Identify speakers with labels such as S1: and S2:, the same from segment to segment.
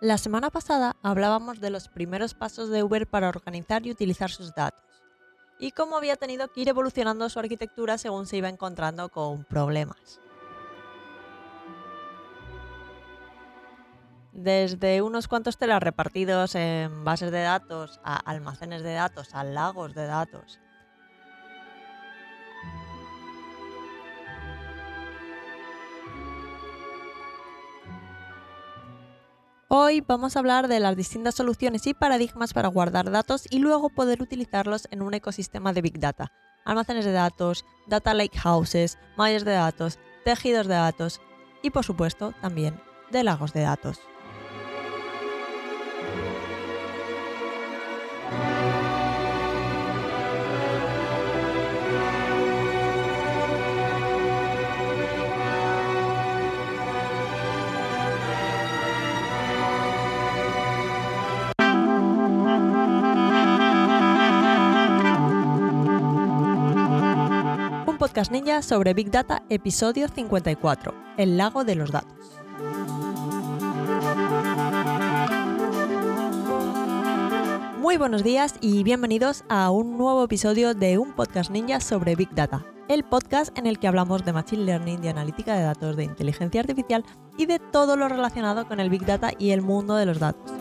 S1: La semana pasada hablábamos de los primeros pasos de Uber para organizar y utilizar sus datos y cómo había tenido que ir evolucionando su arquitectura según se iba encontrando con problemas. Desde unos cuantos telas repartidos en bases de datos, a almacenes de datos, a lagos de datos, Hoy vamos a hablar de las distintas soluciones y paradigmas para guardar datos y luego poder utilizarlos en un ecosistema de Big Data. Almacenes de datos, data lakehouses, mallas de datos, tejidos de datos y por supuesto también de lagos de datos. Podcast Ninja sobre Big Data, episodio 54, el lago de los datos. Muy buenos días y bienvenidos a un nuevo episodio de un Podcast Ninja sobre Big Data, el podcast en el que hablamos de Machine Learning, de analítica de datos, de inteligencia artificial y de todo lo relacionado con el Big Data y el mundo de los datos.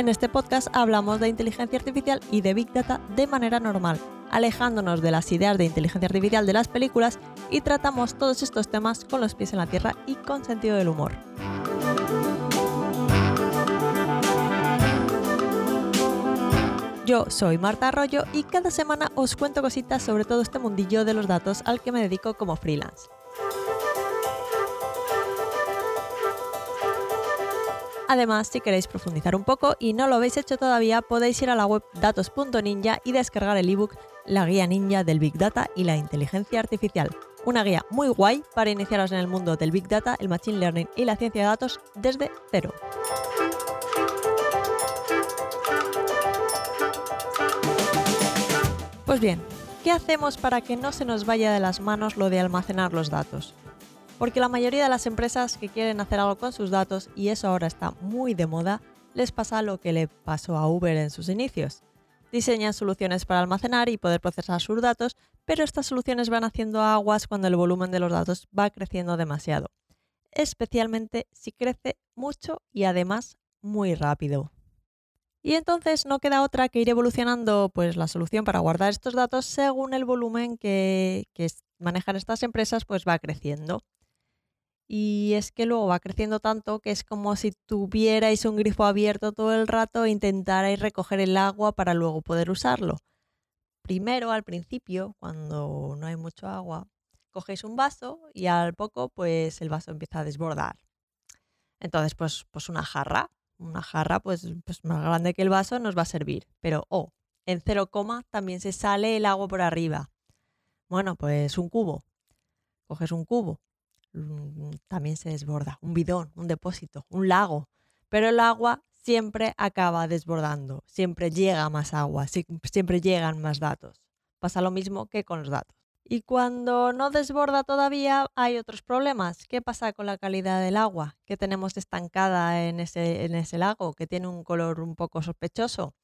S1: En este podcast hablamos de inteligencia artificial y de Big Data de manera normal, alejándonos de las ideas de inteligencia artificial de las películas y tratamos todos estos temas con los pies en la tierra y con sentido del humor. Yo soy Marta Arroyo y cada semana os cuento cositas sobre todo este mundillo de los datos al que me dedico como freelance. Además, si queréis profundizar un poco y no lo habéis hecho todavía, podéis ir a la web datos.ninja y descargar el ebook La guía ninja del Big Data y la inteligencia artificial. Una guía muy guay para iniciaros en el mundo del Big Data, el Machine Learning y la ciencia de datos desde cero. Pues bien, ¿qué hacemos para que no se nos vaya de las manos lo de almacenar los datos? Porque la mayoría de las empresas que quieren hacer algo con sus datos, y eso ahora está muy de moda, les pasa lo que le pasó a Uber en sus inicios. Diseñan soluciones para almacenar y poder procesar sus datos, pero estas soluciones van haciendo aguas cuando el volumen de los datos va creciendo demasiado, especialmente si crece mucho y además muy rápido. Y entonces no queda otra que ir evolucionando pues, la solución para guardar estos datos según el volumen que, que manejan estas empresas pues, va creciendo y es que luego va creciendo tanto que es como si tuvierais un grifo abierto todo el rato e intentarais recoger el agua para luego poder usarlo. Primero, al principio, cuando no hay mucho agua, cogéis un vaso y al poco pues el vaso empieza a desbordar. Entonces, pues, pues una jarra, una jarra pues, pues más grande que el vaso nos va a servir. Pero, oh, en cero coma también se sale el agua por arriba. Bueno, pues un cubo. Coges un cubo, también se desborda, un bidón, un depósito, un lago, pero el agua siempre acaba desbordando, siempre llega más agua, siempre llegan más datos. Pasa lo mismo que con los datos. Y cuando no desborda todavía hay otros problemas. ¿Qué pasa con la calidad del agua que tenemos estancada en ese, en ese lago, que tiene un color un poco sospechoso?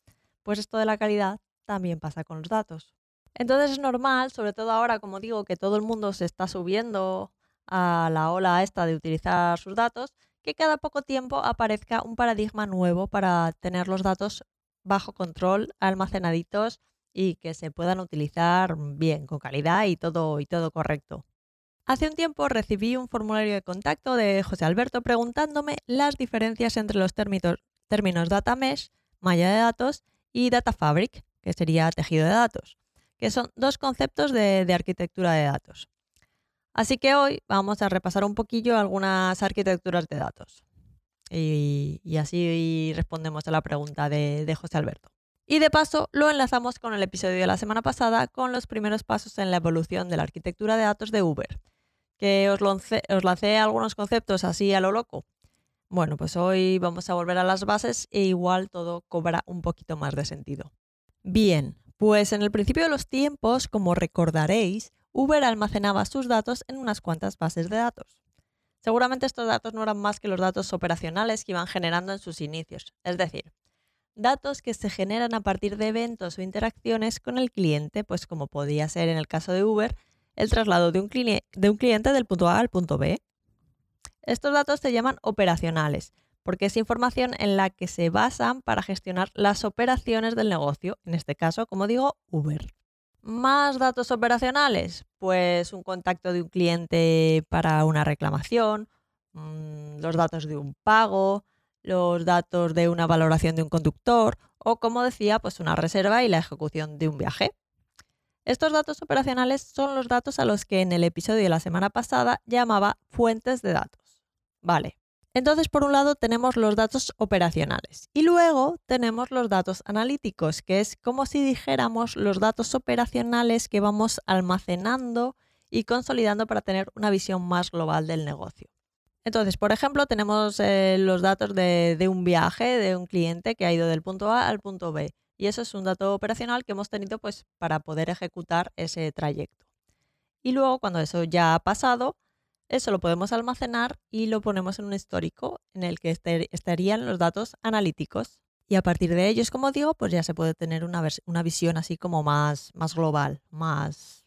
S1: Pues esto de la calidad también pasa con los datos. Entonces es normal, sobre todo ahora, como digo, que todo el mundo se está subiendo a la ola esta de utilizar sus datos, que cada poco tiempo aparezca un paradigma nuevo para tener los datos bajo control, almacenaditos y que se puedan utilizar bien, con calidad y todo, y todo correcto. Hace un tiempo recibí un formulario de contacto de José Alberto preguntándome las diferencias entre los términos, data mesh, malla de datos, y data fabric, que sería tejido de datos, que son dos conceptos de arquitectura de datos. Así que hoy vamos a repasar un poquillo algunas arquitecturas de datos. Y, así respondemos a la pregunta de, José Alberto. Y de paso lo enlazamos con el episodio de la semana pasada con los primeros pasos en la evolución de la arquitectura de datos de Uber, que os, os lancé algunos conceptos así a lo loco. Bueno, pues hoy vamos a volver a las bases e igual todo cobra un poquito más de sentido. Bien, pues en el principio de los tiempos, como recordaréis, Uber almacenaba sus datos en unas cuantas bases de datos. Seguramente estos datos no eran más que los datos operacionales que iban generando en sus inicios, es decir, datos que se generan a partir de eventos o interacciones con el cliente, pues como podía ser en el caso de Uber, el traslado de un, cliente del punto A al punto B. Estos datos se llaman operacionales, porque es información en la que se basan para gestionar las operaciones del negocio, en este caso, como digo, Uber. Más datos operacionales, pues un contacto de un cliente para una reclamación, mm, los datos de un pago, los datos de una valoración de un conductor o, como decía, pues una reserva y la ejecución de un viaje. Estos datos operacionales son los datos a los que en el episodio de la semana pasada llamaba fuentes de datos. Vale, entonces, por un lado tenemos los datos operacionales y luego tenemos los datos analíticos, que es como si dijéramos los datos operacionales que vamos almacenando y consolidando para tener una visión más global del negocio. Entonces, por ejemplo, tenemos eh, los datos de, de, un viaje de un cliente que ha ido del punto A al punto B. Y eso es un dato operacional que hemos tenido pues, para poder ejecutar ese trayecto. Y luego, cuando eso ya ha pasado, eso lo podemos almacenar y lo ponemos en un histórico en el que estarían los datos analíticos. Y a partir de ellos, como digo, pues ya se puede tener una, una visión así como más, más global, más,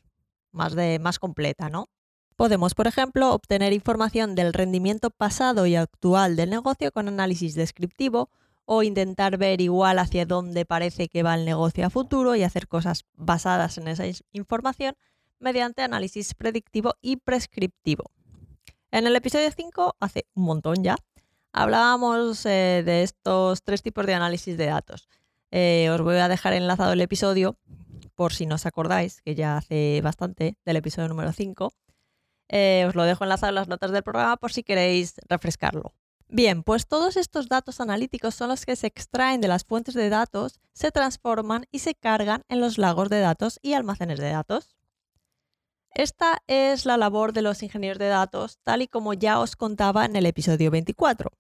S1: más, de, más completa, ¿no? Podemos, por ejemplo, obtener información del rendimiento pasado y actual del negocio con análisis descriptivo o intentar ver igual hacia dónde parece que va el negocio a futuro y hacer cosas basadas en esa información mediante análisis predictivo y prescriptivo. En el episodio 5, hace un montón ya, hablábamos eh, de estos tres tipos de análisis de datos. Eh, os voy a dejar enlazado el episodio, por si no os acordáis, que ya hace bastante, del episodio número 5. Eh, os lo dejo enlazado en las notas del programa por si queréis refrescarlo. Bien, pues todos estos datos analíticos son los que se extraen de las fuentes de datos, se transforman y se cargan en los lagos de datos y almacenes de datos. Esta es la labor de los ingenieros de datos, tal y como ya os contaba en el episodio 24.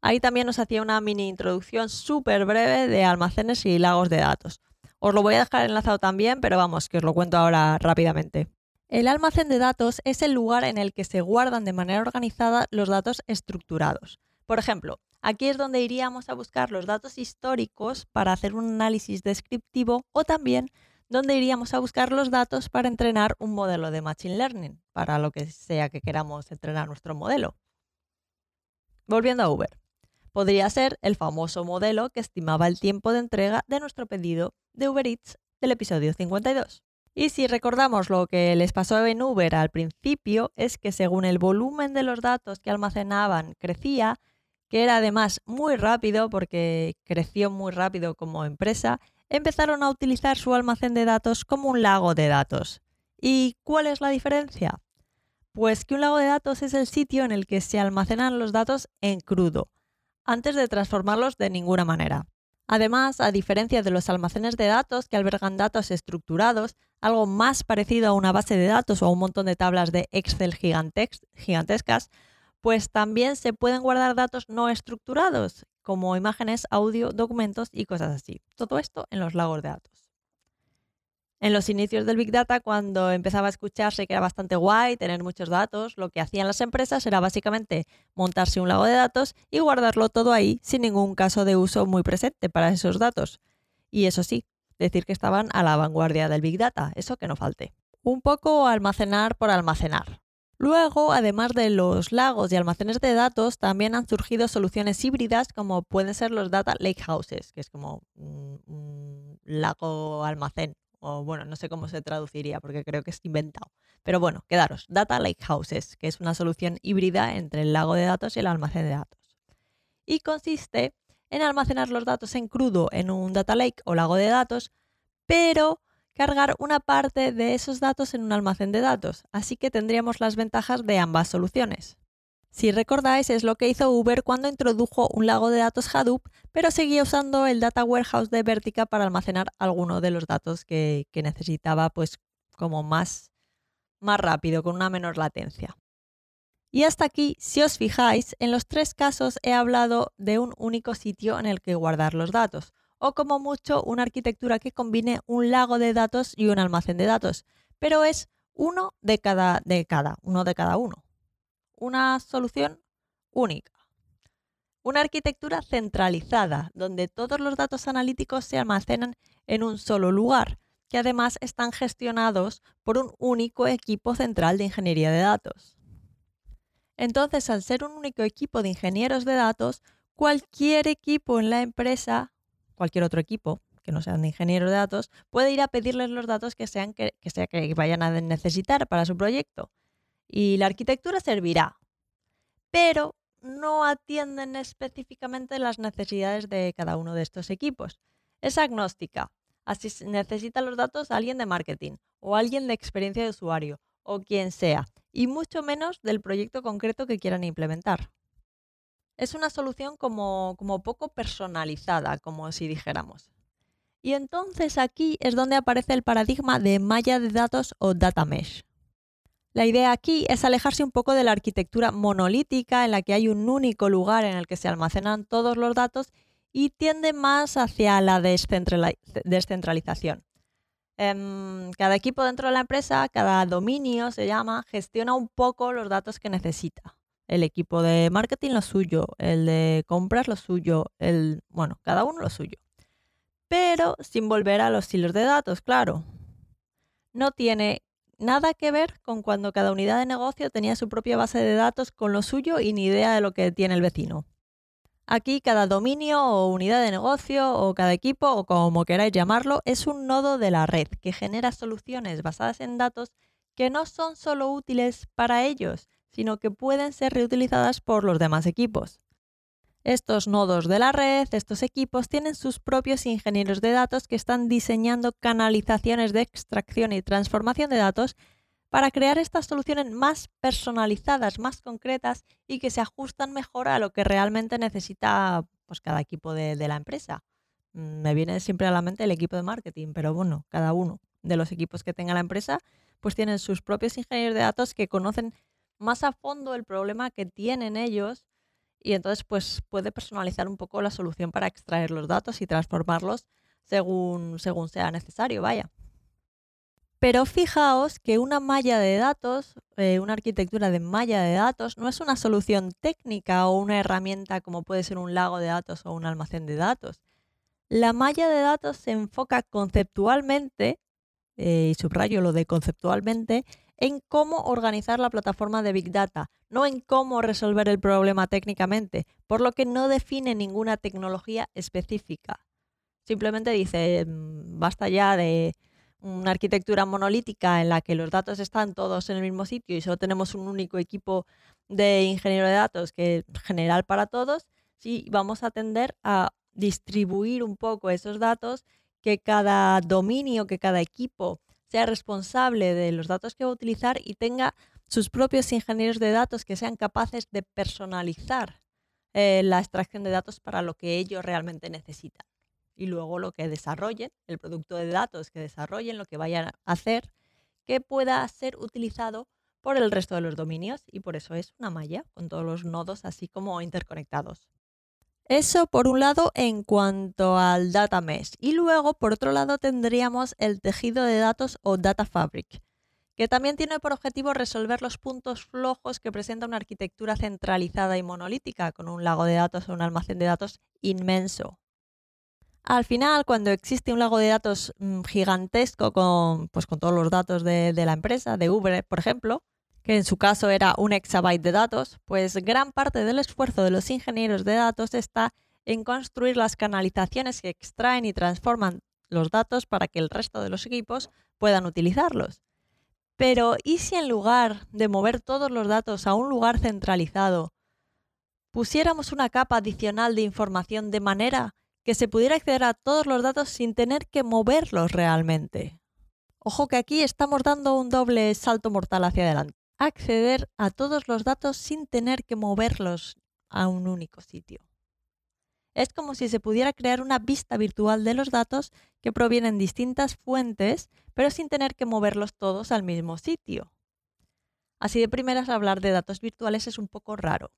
S1: Ahí también os hacía una mini introducción súper breve de almacenes y lagos de datos. Os lo voy a dejar enlazado también, pero vamos, que os lo cuento ahora rápidamente. El almacén de datos es el lugar en el que se guardan de manera organizada los datos estructurados. Por ejemplo, aquí es donde iríamos a buscar los datos históricos para hacer un análisis descriptivo o también donde iríamos a buscar los datos para entrenar un modelo de Machine Learning, para lo que sea que queramos entrenar nuestro modelo. Volviendo a Uber. Podría ser el famoso modelo que estimaba el tiempo de entrega de nuestro pedido de Uber Eats del episodio 52. Y si recordamos lo que les pasó en Uber al principio, es que según el volumen de los datos que almacenaban crecía, que era además muy rápido porque creció muy rápido como empresa, empezaron a utilizar su almacén de datos como un lago de datos. ¿Y cuál es la diferencia? Pues que un lago de datos es el sitio en el que se almacenan los datos en crudo, antes de transformarlos de ninguna manera. Además, a diferencia de los almacenes de datos que albergan datos estructurados, algo más parecido a una base de datos o a un montón de tablas de Excel gigantescas, pues también se pueden guardar datos no estructurados, como imágenes, audio, documentos y cosas así. Todo esto en los lagos de datos. En los inicios del Big Data, cuando empezaba a escucharse que era bastante guay tener muchos datos, lo que hacían las empresas era básicamente montarse un lago de datos y guardarlo todo ahí sin ningún caso de uso muy presente para esos datos. Y eso sí, decir que estaban a la vanguardia del Big Data, eso que no falte. Un poco almacenar por almacenar. Luego, además de los lagos y almacenes de datos, también han surgido soluciones híbridas como pueden ser los data lakehouses, que es como un, lago almacén, o bueno, no sé cómo se traduciría porque creo que es inventado. Pero bueno, quedaros, data lakehouses, que es una solución híbrida entre el lago de datos y el almacén de datos. Y consiste en almacenar los datos en crudo en un data lake o lago de datos, pero cargar una parte de esos datos en un almacén de datos, así que tendríamos las ventajas de ambas soluciones. Si recordáis, es lo que hizo Uber cuando introdujo un lago de datos Hadoop, pero seguía usando el Data Warehouse de Vertica para almacenar alguno de los datos que, necesitaba, pues como más, más rápido, con una menor latencia. Y hasta aquí, si os fijáis, en los tres casos he hablado de un único sitio en el que guardar los datos o como mucho una arquitectura que combine un lago de datos y un almacén de datos, pero es uno de cada, de cada, uno de cada uno. una solución única. Una arquitectura centralizada, donde todos los datos analíticos se almacenan en un solo lugar, que además están gestionados por un único equipo central de ingeniería de datos. Entonces, al ser un único equipo de ingenieros de datos, cualquier equipo en la empresa, cualquier otro equipo que no sean de ingenieros de datos, puede ir a pedirles los datos que, sean que, sea que vayan a necesitar para su proyecto. Y la arquitectura servirá, pero no atienden específicamente las necesidades de cada uno de estos equipos. Es agnóstica. Así necesita los datos alguien de marketing o alguien de experiencia de usuario o quien sea, y mucho menos del proyecto concreto que quieran implementar. Es una solución como, poco personalizada, como si dijéramos. Y entonces aquí es donde aparece el paradigma de malla de datos o data mesh. La idea aquí es alejarse un poco de la arquitectura monolítica en la que hay un único lugar en el que se almacenan todos los datos y tiende más hacia la descentralización. Em, cada equipo dentro de la empresa, cada dominio se llama, gestiona un poco los datos que necesita. El equipo de marketing lo suyo, el de compras lo suyo, el, bueno, cada uno lo suyo pero sin volver a los hilos de datos, claro. No tiene nada que ver con cuando cada unidad de negocio tenía su propia base de datos con lo suyo y ni idea de lo que tiene el vecino. Aquí cada dominio o unidad de negocio o cada equipo o como queráis llamarlo es un nodo de la red que genera soluciones basadas en datos que no son solo útiles para ellos, sino que pueden ser reutilizadas por los demás equipos. Estos nodos de la red, estos equipos, tienen sus propios ingenieros de datos que están diseñando canalizaciones de extracción y transformación de datos para crear estas soluciones más personalizadas, más concretas y que se ajustan mejor a lo que realmente necesita pues, cada equipo de, la empresa. Mm, me viene siempre a la mente el equipo de marketing, pero bueno, cada uno de los equipos que tenga la empresa pues tienen sus propios ingenieros de datos que conocen más a fondo el problema que tienen ellos y entonces pues puede personalizar un poco la solución para extraer los datos y transformarlos según, según sea necesario, vaya. Pero fijaos que una malla de datos, eh, una arquitectura de malla de datos, no es una solución técnica o una herramienta como puede ser un lago de datos o un almacén de datos. La malla de datos se enfoca conceptualmente, eh, y subrayo lo de conceptualmente, en cómo organizar la plataforma de Big Data, no en cómo resolver el problema técnicamente, por lo que no define ninguna tecnología específica. Simplemente dice, mm, basta ya de una arquitectura monolítica en la que los datos están todos en el mismo sitio y solo tenemos un único equipo de ingeniero de datos que es general para todos, si vamos a tender a distribuir un poco esos datos, que cada dominio, que cada equipo sea responsable de los datos que va a utilizar y tenga sus propios ingenieros de datos que sean capaces de personalizar eh, la extracción de datos para lo que ellos realmente necesitan. Y luego lo que desarrollen, el producto de datos que desarrollen, lo que vayan a hacer, que pueda ser utilizado por el resto de los dominios. Y por eso es una malla con todos los nodos así como interconectados. Eso por un lado en cuanto al data mesh. Y luego, por otro lado, tendríamos el tejido de datos o data fabric, que también tiene por objetivo resolver los puntos flojos que presenta una arquitectura centralizada y monolítica, con un lago de datos o un almacén de datos inmenso. Al final, cuando existe un lago de datos mm, gigantesco con, pues, con todos los datos de, de la empresa, de Uber, por ejemplo, que en su caso era un exabyte de datos, pues gran parte del esfuerzo de los ingenieros de datos está en construir las canalizaciones que extraen y transforman los datos para que el resto de los equipos puedan utilizarlos. Pero ¿y si en lugar de mover todos los datos a un lugar centralizado, pusiéramos una capa adicional de información de manera que se pudiera acceder a todos los datos sin tener que moverlos realmente? Ojo que aquí estamos dando un doble salto mortal hacia adelante acceder a todos los datos sin tener que moverlos a un único sitio. Es como si se pudiera crear una vista virtual de los datos que provienen distintas fuentes, pero sin tener que moverlos todos al mismo sitio. Así de primeras hablar de datos virtuales es un poco raro.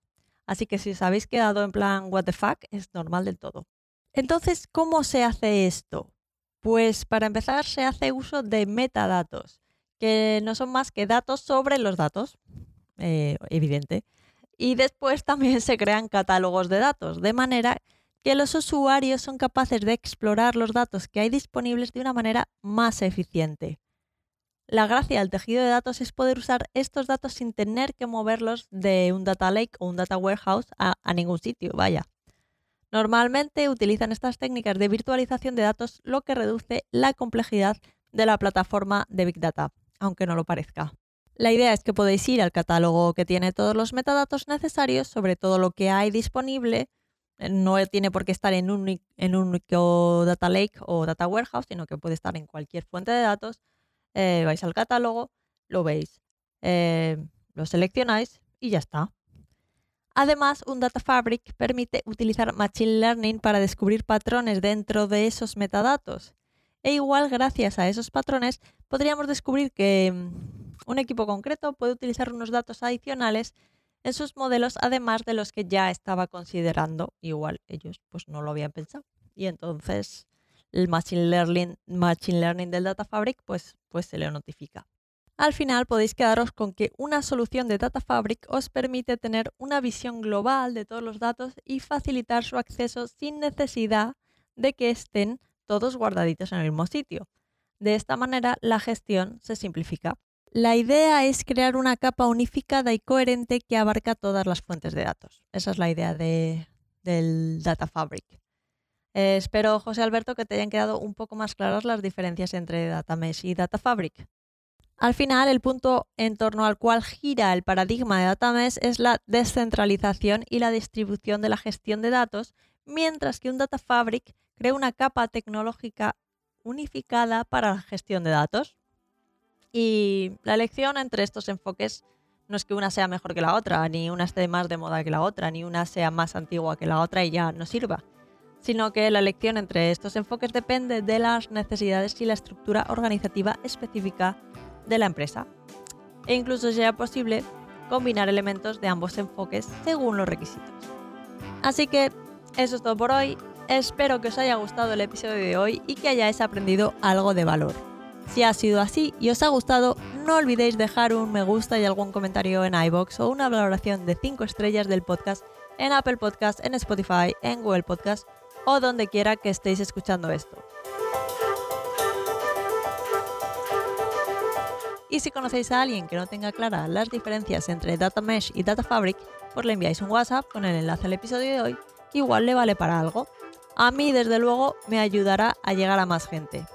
S1: Así que si os habéis quedado en plan what the fuck, es normal del todo. Entonces, ¿cómo se hace esto? Pues para empezar se hace uso de metadatos, que no son más que datos sobre los datos. eh, evidente. Y después también se crean catálogos de datos, de manera que los usuarios son capaces de explorar los datos que hay disponibles de una manera más eficiente. La gracia del tejido de datos es poder usar estos datos sin tener que moverlos de un data lake o un data warehouse a, a ningún sitio, vaya. Normalmente utilizan estas técnicas de virtualización de datos, lo que reduce la complejidad de la plataforma de Big Data, aunque no lo parezca. La idea es que podéis ir al catálogo que tiene todos los metadatos necesarios sobre todo lo que hay disponible. Eh, no tiene por qué estar en un, único data lake o data warehouse, sino que puede estar en cualquier fuente de datos. Eh, vais al catálogo, lo veis, eh, lo seleccionáis y ya está. Además, un Data Fabric permite utilizar Machine Learning para descubrir patrones dentro de esos metadatos. E igual, gracias a esos patrones, podríamos descubrir que mm, un equipo concreto puede utilizar unos datos adicionales en sus modelos, además de los que ya estaba considerando. Igual ellos pues no lo habían pensado. Y entonces el Machine Learning, Machine Learning del Data Fabric pues, pues se le notifica. Al final podéis quedaros con que una solución de Data Fabric os permite tener una visión global de todos los datos y facilitar su acceso sin necesidad de que estén todos guardaditos en el mismo sitio. De esta manera la gestión se simplifica. La idea es crear una capa unificada y coherente que abarca todas las fuentes de datos. Esa es la idea del Data Fabric. Eh, espero, José Alberto, que te hayan quedado un poco más claras las diferencias entre Data Mesh y Data Fabric. Al final, el punto en torno al cual gira el paradigma de DataMesh es la descentralización y la distribución de la gestión de datos, mientras que un Data Fabric crea una capa tecnológica unificada para la gestión de datos. Y la elección entre estos enfoques no es que una sea mejor que la otra, ni una esté más de moda que la otra, ni una sea más antigua que la otra y ya no sirva, sino que la elección entre estos enfoques depende de las necesidades y la estructura organizativa específica de la empresa. E incluso sea posible combinar elementos de ambos enfoques según los requisitos. Así que eso es todo por hoy. Espero que os haya gustado el episodio de hoy y que hayáis aprendido algo de valor. Si ha sido así y os ha gustado, no olvidéis dejar un me gusta y algún comentario en iBox o una valoración de 5 estrellas del podcast en Apple Podcast, en Spotify, en Google Podcast o donde quiera que estéis escuchando esto. Y si conocéis a alguien que no tenga claras las diferencias entre Data Mesh y Data Fabric, pues le enviáis un WhatsApp con el enlace al episodio de hoy, igual le vale para algo. A mí, desde luego, me ayudará a llegar a más gente.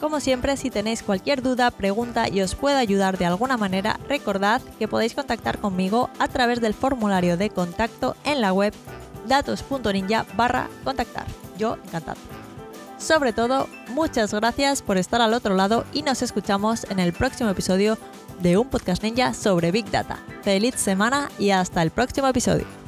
S1: Como siempre, si tenéis cualquier duda, pregunta y os puedo ayudar de alguna manera, recordad que podéis contactar conmigo a través del formulario de contacto en la web datos.ninja barra contactar. Yo encantado. Sobre todo, muchas gracias por estar al otro lado y nos escuchamos en el próximo episodio de un podcast ninja sobre Big Data. Feliz semana y hasta el próximo episodio.